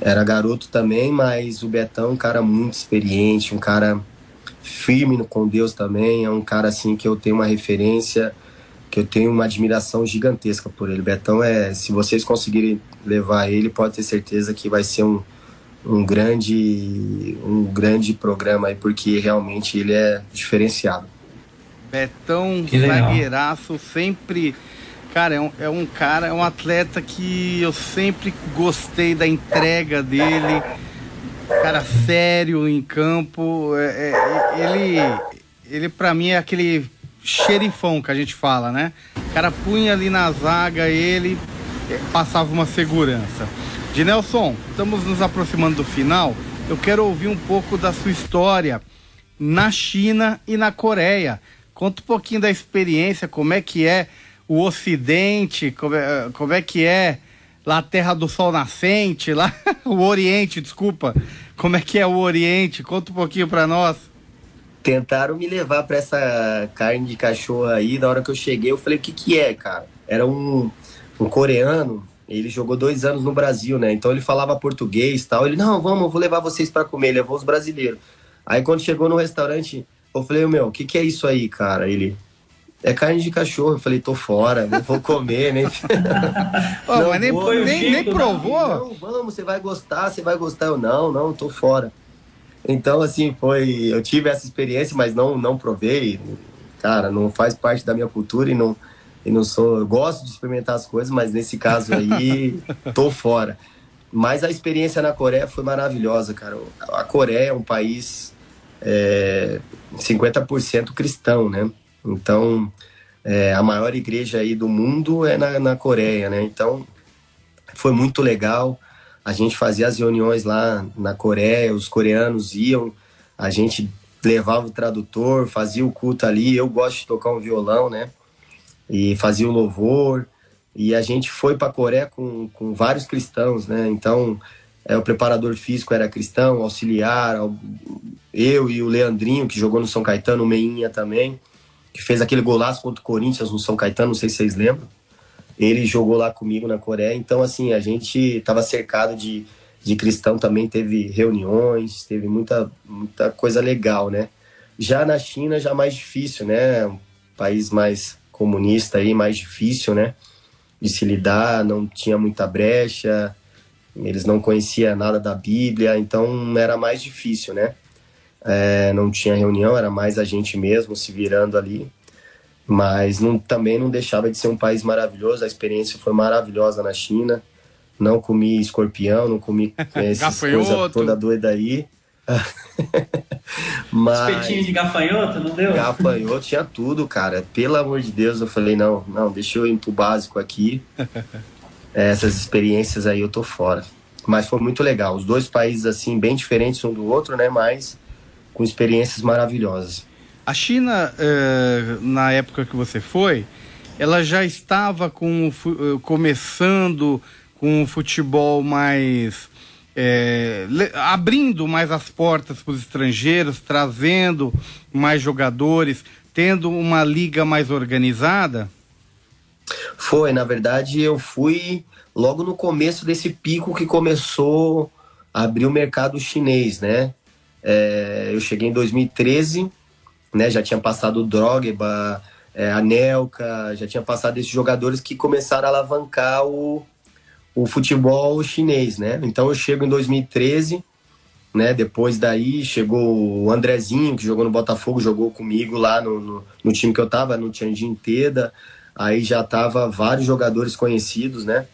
Era garoto também, mas o Betão é um cara muito experiente, um cara firme com Deus também. É um cara, assim, que eu tenho uma referência, que eu tenho uma admiração gigantesca por ele. Betão é, se vocês conseguirem levar ele, pode ter certeza que vai ser um um grande um grande programa aí porque realmente ele é diferenciado. Betão zagueiraço sempre cara é um, é um cara é um atleta que eu sempre gostei da entrega dele cara sério em campo é, é, ele ele para mim é aquele xerifão que a gente fala né o cara punha ali na zaga ele é, passava uma segurança de Nelson, estamos nos aproximando do final. Eu quero ouvir um pouco da sua história na China e na Coreia. Conta um pouquinho da experiência, como é que é o Ocidente, como é, como é que é lá a Terra do Sol Nascente, lá o Oriente, desculpa. Como é que é o Oriente? Conta um pouquinho para nós. Tentaram me levar para essa carne de cachorro aí. Na hora que eu cheguei, eu falei: o que, que é, cara? Era um, um coreano. Ele jogou dois anos no Brasil, né? Então ele falava português tal. Ele: não, vamos, eu vou levar vocês para comer. Levou os brasileiros. Aí quando chegou no restaurante, eu falei: meu, o que, que é isso aí, cara? Ele é carne de cachorro. Eu falei, tô fora, não vou comer, nem. oh, não, mas nem, vou, nem, nem provou? Não, vamos, você vai gostar, você vai gostar. Eu, não, não, tô fora. Então, assim, foi. Eu tive essa experiência, mas não, não provei. Cara, não faz parte da minha cultura e não, e não sou. Eu gosto de experimentar as coisas, mas nesse caso aí, tô fora. Mas a experiência na Coreia foi maravilhosa, cara. A Coreia é um país é, 50% cristão, né? Então, é, a maior igreja aí do mundo é na, na Coreia, né? Então, foi muito legal. A gente fazia as reuniões lá na Coreia, os coreanos iam, a gente levava o tradutor, fazia o culto ali. Eu gosto de tocar um violão, né? E fazia o louvor. E a gente foi para Coreia com, com vários cristãos, né? Então, é, o preparador físico era cristão, auxiliar, eu e o Leandrinho, que jogou no São Caetano, o Meinha também que fez aquele golaço contra o Corinthians no São Caetano, não sei se vocês lembram. Ele jogou lá comigo na Coreia, então assim, a gente estava cercado de, de cristão também, teve reuniões, teve muita, muita coisa legal, né? Já na China, já mais difícil, né? Um país mais comunista aí, mais difícil, né? De se lidar, não tinha muita brecha, eles não conheciam nada da Bíblia, então era mais difícil, né? é, não tinha reunião, era mais a gente mesmo se virando ali. Mas não, também não deixava de ser um país maravilhoso, a experiência foi maravilhosa na China. Não comi escorpião, não comi essas coisas toda doida aí. Mas... Espetinho de gafanhoto, não deu? Gafanhoto tinha tudo, cara. Pelo amor de Deus, eu falei, não, não, deixa eu ir pro básico aqui. Essas experiências aí eu tô fora. Mas foi muito legal. Os dois países, assim, bem diferentes um do outro, né? Mas com experiências maravilhosas. A China, eh, na época que você foi, ela já estava com, eh, começando com o futebol mais. É, abrindo mais as portas para os estrangeiros, trazendo mais jogadores, tendo uma liga mais organizada? Foi, na verdade, eu fui logo no começo desse pico que começou a abrir o mercado chinês, né? É, eu cheguei em 2013, né? Já tinha passado o Drogba, é, a Nelka, já tinha passado esses jogadores que começaram a alavancar o, o futebol chinês, né? Então eu chego em 2013, né? Depois daí chegou o Andrezinho, que jogou no Botafogo, jogou comigo lá no, no, no time que eu tava, no Tianjin Teda. Aí já tava vários jogadores conhecidos, né?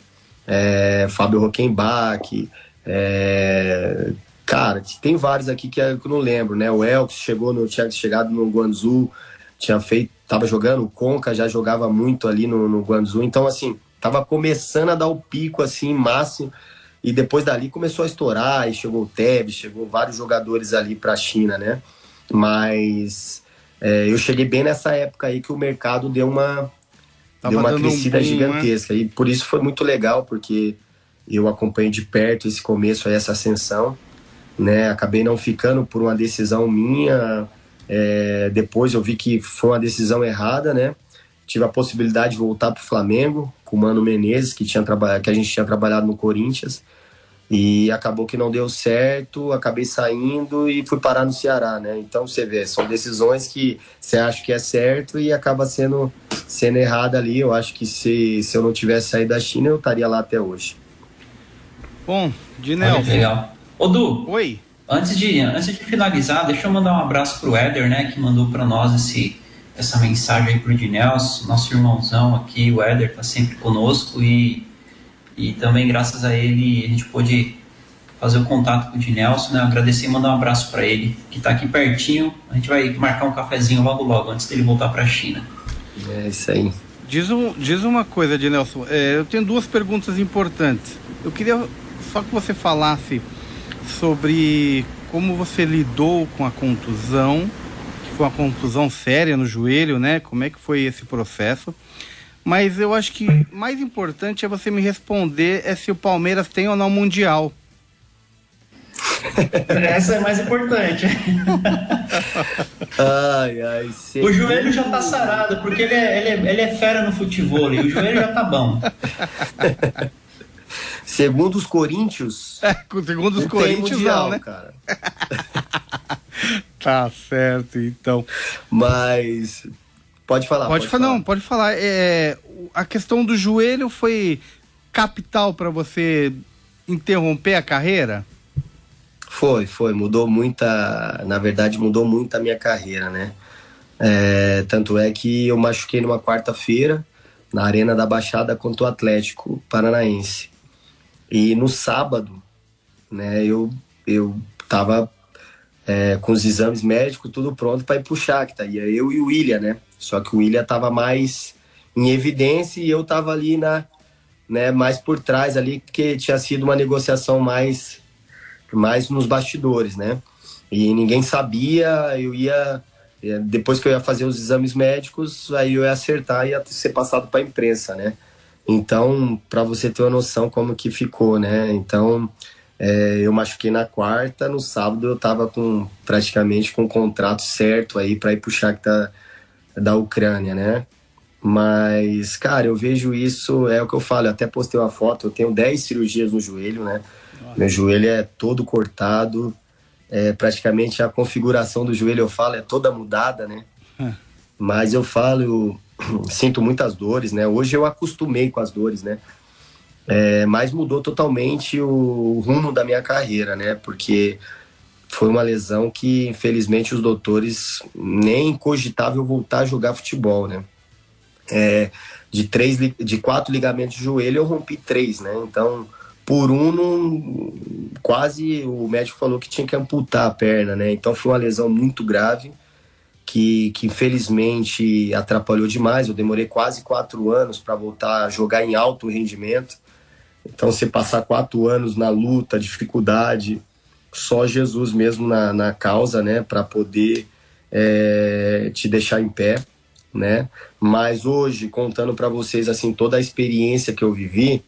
É, Fábio Rockenbach, é, Cara, tem vários aqui que eu não lembro, né? O Elks chegou no, tinha chegado no Guangzhou, tinha feito, tava jogando, o Conca já jogava muito ali no, no então assim, tava começando a dar o pico assim, máximo, e depois dali começou a estourar, e chegou o Tevez, chegou vários jogadores ali pra China, né? Mas é, eu cheguei bem nessa época aí que o mercado deu uma, deu uma crescida um boom, né? gigantesca, né? e por isso foi muito legal, porque eu acompanhei de perto esse começo, essa ascensão, né? Acabei não ficando por uma decisão minha. É, depois eu vi que foi uma decisão errada, né? Tive a possibilidade de voltar para o Flamengo com o Mano Menezes, que, tinha que a gente tinha trabalhado no Corinthians. E acabou que não deu certo, acabei saindo e fui parar no Ceará, né? Então você vê, são decisões que você acha que é certo e acaba sendo, sendo errada ali. Eu acho que se, se eu não tivesse saído da China, eu estaria lá até hoje. Bom, Dinel. Legal. Ô Du. Oi. Antes de, antes de finalizar, deixa eu mandar um abraço pro Éder, né, que mandou para nós esse, essa mensagem aí pro Dinelson, nosso irmãozão aqui, o Éder tá sempre conosco e, e também graças a ele a gente pôde fazer o contato com o Dinelson, né, agradecer e mandar um abraço para ele, que tá aqui pertinho, a gente vai marcar um cafezinho logo logo, antes dele voltar para a China. É isso aí. Diz, um, diz uma coisa, Dinelson, é, eu tenho duas perguntas importantes. Eu queria só que você falasse sobre como você lidou com a contusão foi uma contusão séria no joelho, né? Como é que foi esse processo? Mas eu acho que mais importante é você me responder é se o Palmeiras tem ou não mundial. Essa é mais importante. ai, ai, o joelho já tá sarado, porque ele é, ele é, ele é fera no futebol e o joelho já tá bom. Segundo os coríntios. É, segundo os coríntios, mundial, não, né? cara. tá certo, então. Mas. Pode falar. Pode, pode falar, não, pode falar. É, a questão do joelho foi capital para você interromper a carreira? Foi, foi. Mudou muita. Na verdade, mudou muito a minha carreira, né? É, tanto é que eu machuquei numa quarta-feira na Arena da Baixada contra o Atlético Paranaense. E no sábado, né, eu, eu tava é, com os exames médicos tudo pronto para ir pro Shakhtar. Ia eu e o William, né? Só que o William tava mais em evidência e eu tava ali na, né, mais por trás ali, porque tinha sido uma negociação mais, mais nos bastidores, né? E ninguém sabia, eu ia é, depois que eu ia fazer os exames médicos, aí eu ia acertar e ia ser passado para a imprensa, né? Então, para você ter uma noção como que ficou, né? Então, é, eu machuquei na quarta, no sábado eu estava com praticamente com o contrato certo aí para ir pro Shakhtar da, da Ucrânia, né? Mas, cara, eu vejo isso, é o que eu falo, eu até postei uma foto, eu tenho 10 cirurgias no joelho, né? Meu joelho é todo cortado, é, praticamente a configuração do joelho, eu falo, é toda mudada, né? Hum. Mas eu falo, eu sinto muitas dores, né? Hoje eu acostumei com as dores, né? É, mas mudou totalmente o rumo da minha carreira, né? Porque foi uma lesão que, infelizmente, os doutores nem cogitavam eu voltar a jogar futebol, né? É, de três, de quatro ligamentos de joelho eu rompi três, né? Então, por um, não, quase o médico falou que tinha que amputar a perna, né? Então foi uma lesão muito grave que, que infelizmente atrapalhou demais. Eu demorei quase quatro anos para voltar a jogar em alto rendimento. Então, você passar quatro anos na luta, dificuldade, só Jesus mesmo na, na causa, né, para poder é, te deixar em pé né? Mas hoje, contando para vocês assim toda a experiência que eu vivi,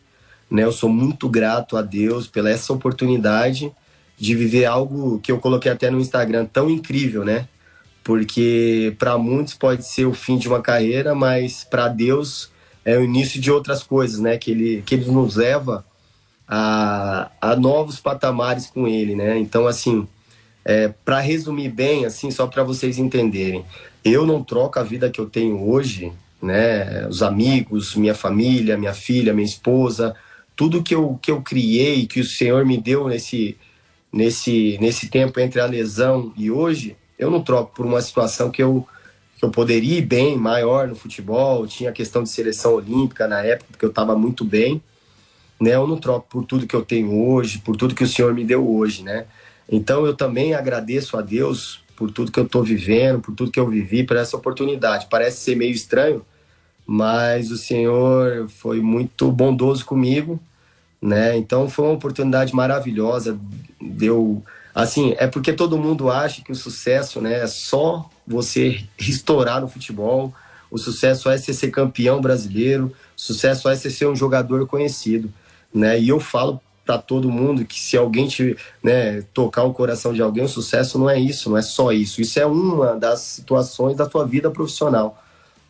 né? Eu sou muito grato a Deus pela essa oportunidade de viver algo que eu coloquei até no Instagram tão incrível, né? Porque para muitos pode ser o fim de uma carreira, mas para Deus é o início de outras coisas, né? Que ele que ele nos leva a, a novos patamares com ele, né? Então assim, é, para resumir bem, assim, só para vocês entenderem, eu não troco a vida que eu tenho hoje, né? Os amigos, minha família, minha filha, minha esposa, tudo que eu, que eu criei, que o Senhor me deu nesse, nesse, nesse tempo entre a lesão e hoje, eu não troco por uma situação que eu, que eu poderia ir bem, maior no futebol, tinha a questão de seleção olímpica na época, porque eu estava muito bem, né? Eu não troco por tudo que eu tenho hoje, por tudo que o Senhor me deu hoje, né? Então eu também agradeço a Deus por tudo que eu estou vivendo, por tudo que eu vivi, por essa oportunidade. Parece ser meio estranho, mas o Senhor foi muito bondoso comigo, né? Então foi uma oportunidade maravilhosa. Deu assim, é porque todo mundo acha que o sucesso, né, é só você estourar no futebol. O sucesso é ser campeão brasileiro, o sucesso é ser um jogador conhecido, né? E eu falo para todo mundo que se alguém te, né, tocar o coração de alguém, o sucesso não é isso, não é só isso. Isso é uma das situações da tua vida profissional.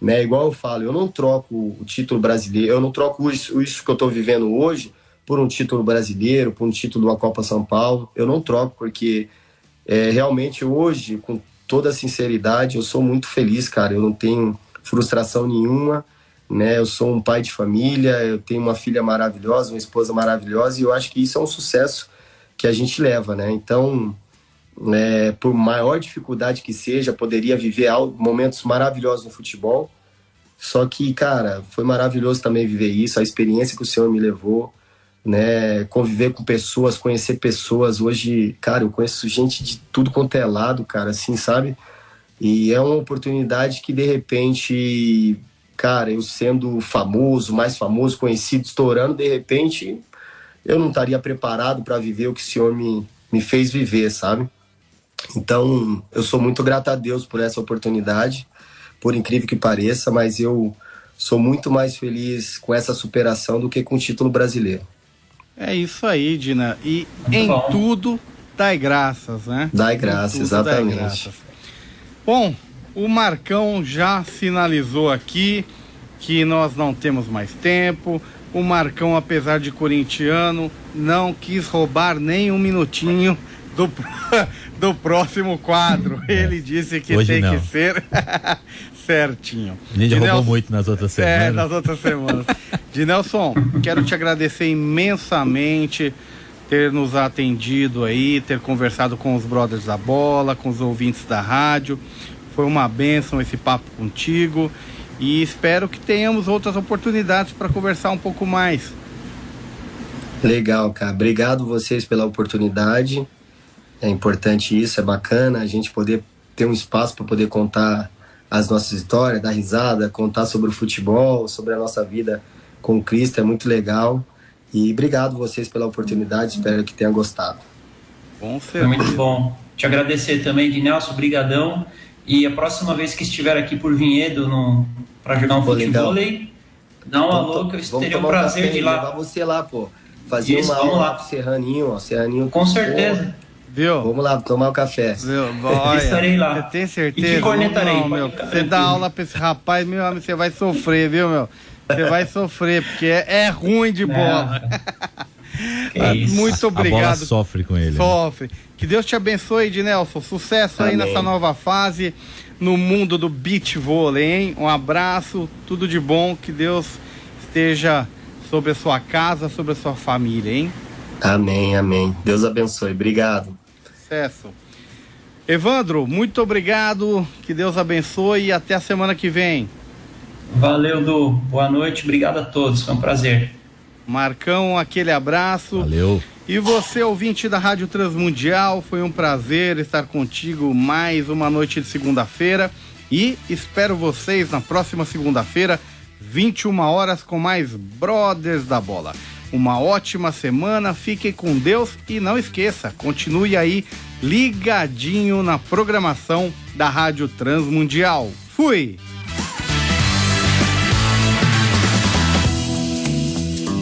Né? Igual eu falo, eu não troco o título brasileiro, eu não troco isso, isso que eu estou vivendo hoje por um título brasileiro, por um título da Copa São Paulo. Eu não troco, porque é, realmente hoje, com toda sinceridade, eu sou muito feliz, cara. Eu não tenho frustração nenhuma né? Eu sou um pai de família, eu tenho uma filha maravilhosa, uma esposa maravilhosa, e eu acho que isso é um sucesso que a gente leva, né? Então, é, por maior dificuldade que seja, poderia viver momentos maravilhosos no futebol. Só que, cara, foi maravilhoso também viver isso, a experiência que o Senhor me levou, né? Conviver com pessoas, conhecer pessoas. Hoje, cara, eu conheço gente de tudo quanto é lado, cara, assim, sabe? E é uma oportunidade que de repente cara, eu sendo famoso, mais famoso, conhecido, estourando, de repente eu não estaria preparado para viver o que o Senhor me, me fez viver, sabe? Então, eu sou muito grato a Deus por essa oportunidade, por incrível que pareça, mas eu sou muito mais feliz com essa superação do que com o título brasileiro. É isso aí, Dina. E muito em bom. tudo, dai graças, né? Dai graças, exatamente. Graças. Bom, o Marcão já sinalizou aqui que nós não temos mais tempo. O Marcão, apesar de corintiano, não quis roubar nem um minutinho do, do próximo quadro. Ele disse que Hoje tem não. que ser certinho. A gente roubou muito nas outras é, semanas. É, nas outras semanas. Dinelson, quero te agradecer imensamente ter nos atendido aí, ter conversado com os brothers da bola, com os ouvintes da rádio. Foi uma benção esse papo contigo e espero que tenhamos outras oportunidades para conversar um pouco mais. Legal, cara. Obrigado vocês pela oportunidade. É importante isso, é bacana a gente poder ter um espaço para poder contar as nossas histórias, dar risada, contar sobre o futebol, sobre a nossa vida com o Cristo, é muito legal. E obrigado vocês pela oportunidade, espero que tenham gostado. Bom, Foi muito bom. Te agradecer também, de Nelson, brigadão. E a próxima vez que estiver aqui por Vinhedo para jogar um futebol, dá um alô que eu teria o prazer um café, de ir lá. Levar você lá, pô. Fazer Isso, uma aula lá pro Serraninho, ó. Serraninho. Com certeza. Viu? Vamos lá tomar um café. Viu? Olha, Estarei lá. Você tem certeza? E te cornetarei. Não, meu, você dá aula pra esse rapaz, meu amigo, você vai sofrer, viu, meu? Você vai sofrer, porque é, é ruim de bola. Ah, muito obrigado. A bola sofre com ele. Né? Sofre. Né? Que Deus te abençoe, Ednelson. Sucesso Amém. aí nessa nova fase no mundo do beach vôlei, hein? Um abraço, tudo de bom. Que Deus esteja sobre a sua casa, sobre a sua família, hein? Amém, amém. Deus abençoe. Obrigado sucesso. Evandro, muito obrigado, que Deus abençoe e até a semana que vem. Valeu, Du. Boa noite, obrigado a todos, foi um prazer. Marcão, aquele abraço. Valeu. E você, ouvinte da Rádio Transmundial, foi um prazer estar contigo mais uma noite de segunda-feira. E espero vocês na próxima segunda-feira, 21 horas, com mais Brothers da Bola. Uma ótima semana, fiquem com Deus e não esqueça, continue aí ligadinho na programação da Rádio Transmundial. Fui!